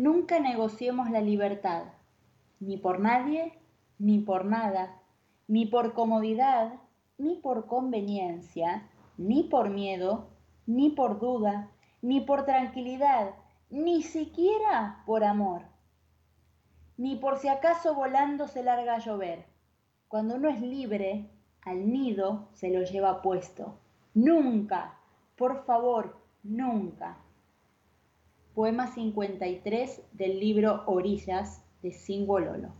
Nunca negociemos la libertad, ni por nadie, ni por nada, ni por comodidad, ni por conveniencia, ni por miedo, ni por duda, ni por tranquilidad, ni siquiera por amor, ni por si acaso volando se larga a llover. Cuando uno es libre, al nido se lo lleva puesto. Nunca, por favor, nunca. Poema 53 del libro Orillas de Singololo.